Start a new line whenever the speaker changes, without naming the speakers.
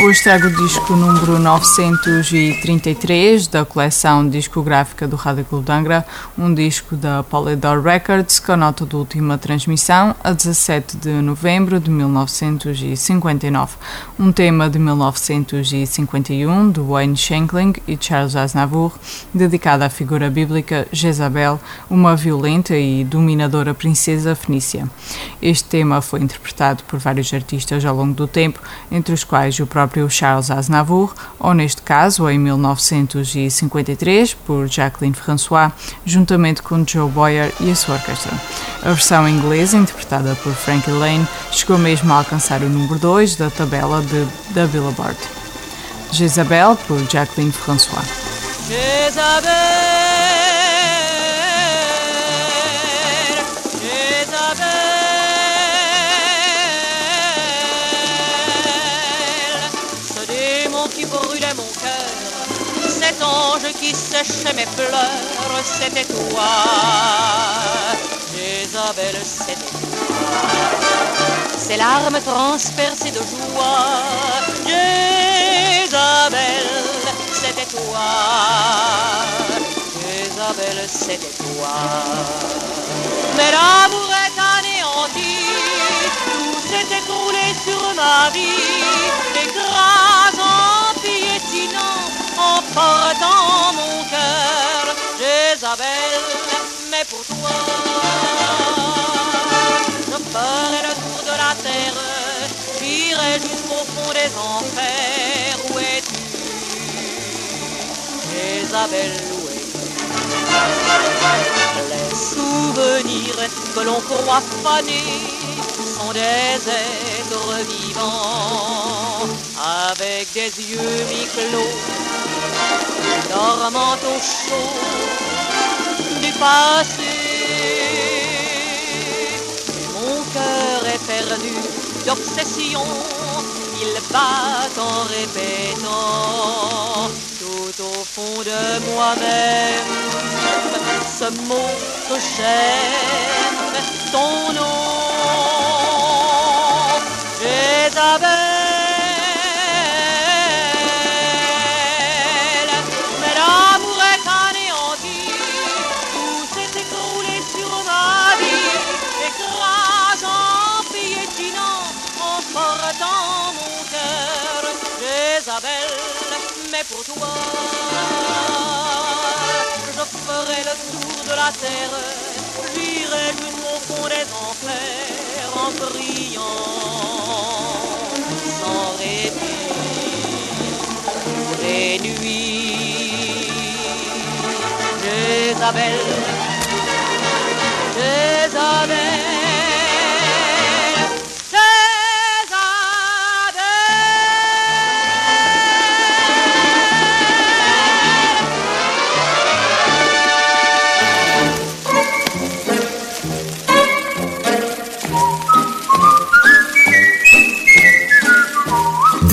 hoje trago o disco número 933 da coleção discográfica do Rádio Clube de Angra, um disco da Polydor Records com nota de última transmissão a 17 de novembro de 1959. Um tema de 1951 de Wayne Shankling e Charles Aznavour, dedicado à figura bíblica Jezabel, uma violenta e dominadora princesa fenícia. Este tema foi interpretado por vários artistas ao longo do tempo, entre os quais o próprio Charles Aznavour, ou neste caso, em 1953, por Jacqueline François, juntamente com Joe Boyer e a sua orquestra. A versão inglesa, interpretada por Frankie Lane, chegou mesmo a alcançar o número 2 da tabela de, da Billboard. Jezabel, por Jacqueline François. Jezabel.
Qui séchait mes pleurs, c'était toi. Isabelle, c'était toi. Ses larmes transpercées de joie. Isabelle, c'était toi. Isabelle, c'était toi. Mais l'amour est anéanti, tout s'est écroulé sur ma vie, écrasant, piétinant, emportant mon cœur, Jézabel, mais pour toi, je ferai le tour de la terre, j'irai jusqu'au fond des enfers, où es-tu, Jézabel, où es-tu? Les souvenirs que l'on croit fanés sont des êtres vivants, avec des yeux mi-clos dormant au chaud du passé. Mon cœur est perdu d'obsession, il bat en répétant tout au fond de moi-même ce mot que j'aime, ton nom. Mais pour toi, je ferai le tour de la terre, j'irai jusqu'au fond des enfers en priant sans répit les nuits. Jézabel, Jézabel.